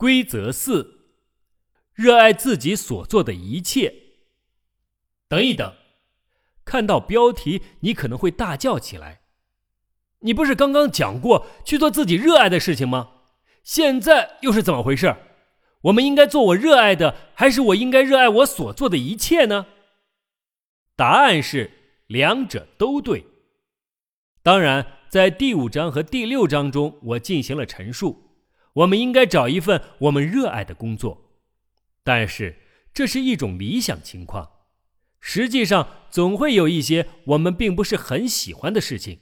规则四：热爱自己所做的一切。等一等，看到标题，你可能会大叫起来。你不是刚刚讲过去做自己热爱的事情吗？现在又是怎么回事？我们应该做我热爱的，还是我应该热爱我所做的一切呢？答案是两者都对。当然，在第五章和第六章中，我进行了陈述。我们应该找一份我们热爱的工作，但是这是一种理想情况。实际上，总会有一些我们并不是很喜欢的事情，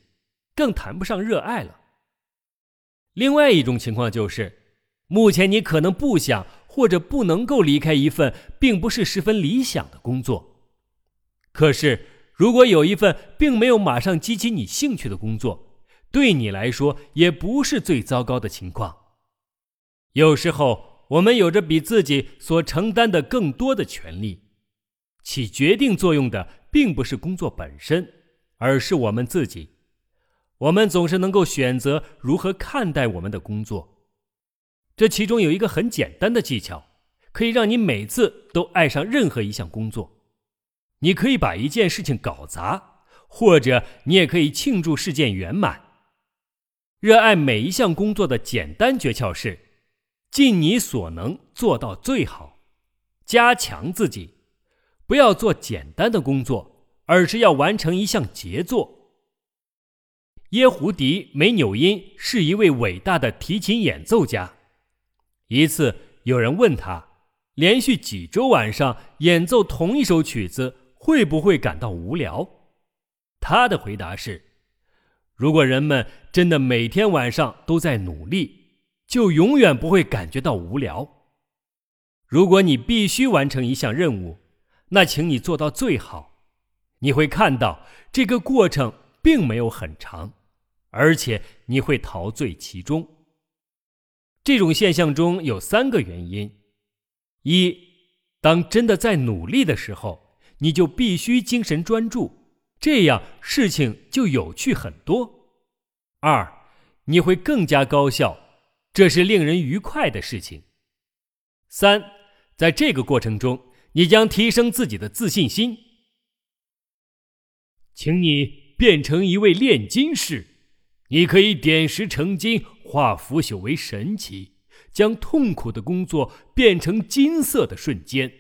更谈不上热爱了。另外一种情况就是，目前你可能不想或者不能够离开一份并不是十分理想的工作。可是，如果有一份并没有马上激起你兴趣的工作，对你来说也不是最糟糕的情况。有时候，我们有着比自己所承担的更多的权利，起决定作用的并不是工作本身，而是我们自己。我们总是能够选择如何看待我们的工作。这其中有一个很简单的技巧，可以让你每次都爱上任何一项工作。你可以把一件事情搞砸，或者你也可以庆祝事件圆满。热爱每一项工作的简单诀窍是。尽你所能做到最好，加强自己，不要做简单的工作，而是要完成一项杰作。耶胡迪·梅纽因是一位伟大的提琴演奏家。一次，有人问他，连续几周晚上演奏同一首曲子会不会感到无聊？他的回答是：如果人们真的每天晚上都在努力。就永远不会感觉到无聊。如果你必须完成一项任务，那请你做到最好。你会看到这个过程并没有很长，而且你会陶醉其中。这种现象中有三个原因：一，当真的在努力的时候，你就必须精神专注，这样事情就有趣很多；二，你会更加高效。这是令人愉快的事情。三，在这个过程中，你将提升自己的自信心。请你变成一位炼金士，你可以点石成金，化腐朽为神奇，将痛苦的工作变成金色的瞬间。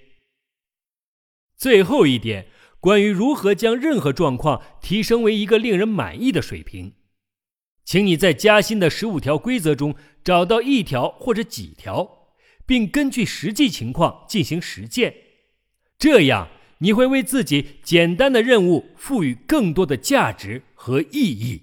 最后一点，关于如何将任何状况提升为一个令人满意的水平。请你在加薪的十五条规则中找到一条或者几条，并根据实际情况进行实践。这样，你会为自己简单的任务赋予更多的价值和意义。